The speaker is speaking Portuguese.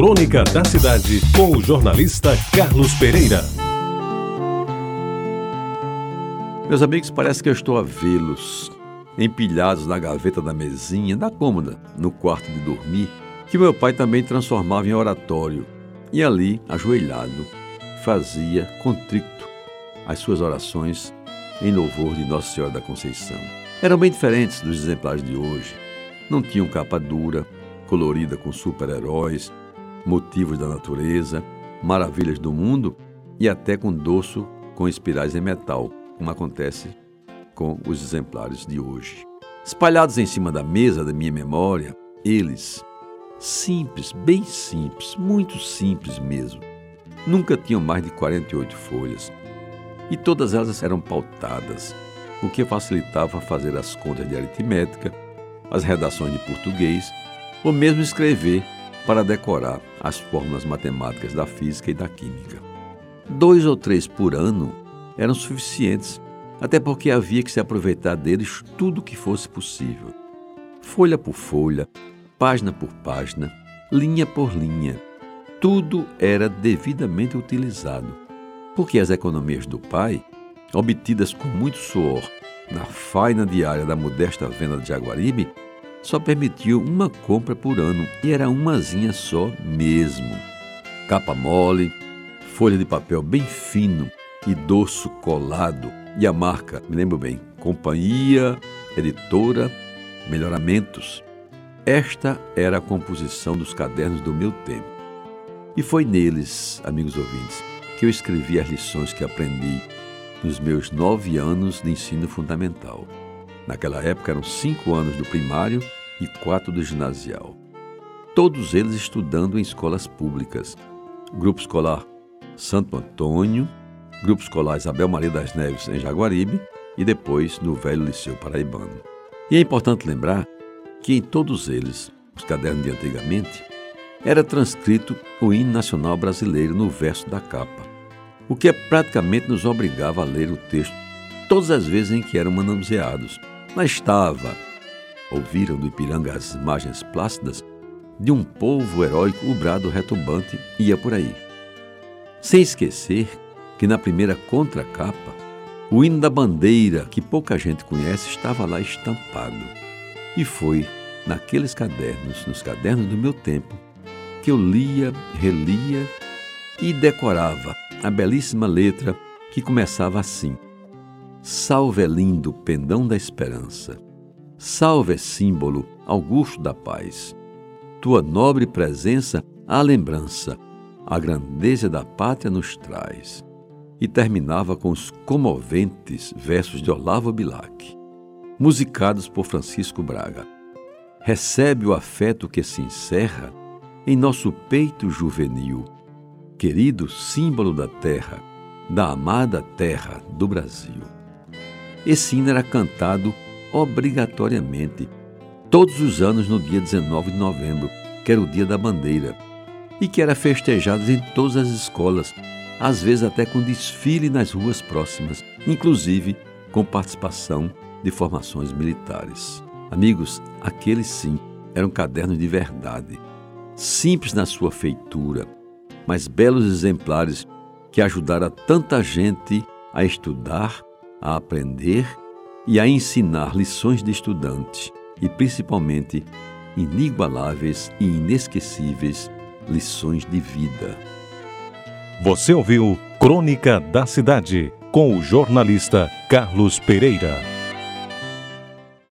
Crônica da Cidade, com o jornalista Carlos Pereira. Meus amigos, parece que eu estou a vê-los empilhados na gaveta da mesinha, da cômoda, no quarto de dormir, que meu pai também transformava em oratório. E ali, ajoelhado, fazia contrito as suas orações em louvor de Nossa Senhora da Conceição. Eram bem diferentes dos exemplares de hoje. Não tinham capa dura, colorida com super-heróis, motivos da natureza, maravilhas do mundo e até com dorso com espirais em metal, como acontece com os exemplares de hoje. Espalhados em cima da mesa da minha memória, eles, simples, bem simples, muito simples mesmo, nunca tinham mais de 48 folhas e todas elas eram pautadas, o que facilitava fazer as contas de aritmética, as redações de português ou mesmo escrever para decorar as fórmulas matemáticas da física e da química. Dois ou três por ano eram suficientes, até porque havia que se aproveitar deles tudo que fosse possível. Folha por folha, página por página, linha por linha, tudo era devidamente utilizado, porque as economias do pai, obtidas com muito suor na faina diária da modesta venda de Jaguaribe, só permitiu uma compra por ano e era umazinha só mesmo. Capa mole, folha de papel bem fino e dorso colado e a marca, me lembro bem, Companhia Editora Melhoramentos. Esta era a composição dos cadernos do meu tempo. E foi neles, amigos ouvintes, que eu escrevi as lições que aprendi nos meus nove anos de ensino fundamental. Naquela época eram cinco anos do primário e quatro do ginasial. Todos eles estudando em escolas públicas. Grupo Escolar Santo Antônio, Grupo Escolar Isabel Maria das Neves em Jaguaribe e depois no Velho Liceu Paraibano. E é importante lembrar que em todos eles, os cadernos de antigamente, era transcrito o hino nacional brasileiro no verso da capa, o que praticamente nos obrigava a ler o texto todas as vezes em que eram manuseados. Lá estava, ouviram do Ipiranga as imagens plácidas de um povo heróico, o brado retumbante ia por aí. Sem esquecer que na primeira contracapa, o hino da bandeira, que pouca gente conhece, estava lá estampado. E foi naqueles cadernos, nos cadernos do meu tempo, que eu lia, relia e decorava a belíssima letra que começava assim: Salve lindo pendão da esperança, salve símbolo augusto da paz. Tua nobre presença a lembrança, a grandeza da pátria nos traz. E terminava com os comoventes versos de Olavo Bilac, musicados por Francisco Braga. Recebe o afeto que se encerra em nosso peito juvenil, querido símbolo da terra, da amada terra do Brasil. Esse hino era cantado obrigatoriamente todos os anos no dia 19 de novembro, que era o dia da bandeira, e que era festejado em todas as escolas, às vezes até com desfile nas ruas próximas, inclusive com participação de formações militares. Amigos, aqueles sim eram cadernos de verdade, simples na sua feitura, mas belos exemplares que ajudaram tanta gente a estudar, a aprender e a ensinar lições de estudante e principalmente inigualáveis e inesquecíveis lições de vida. Você ouviu Crônica da Cidade com o jornalista Carlos Pereira.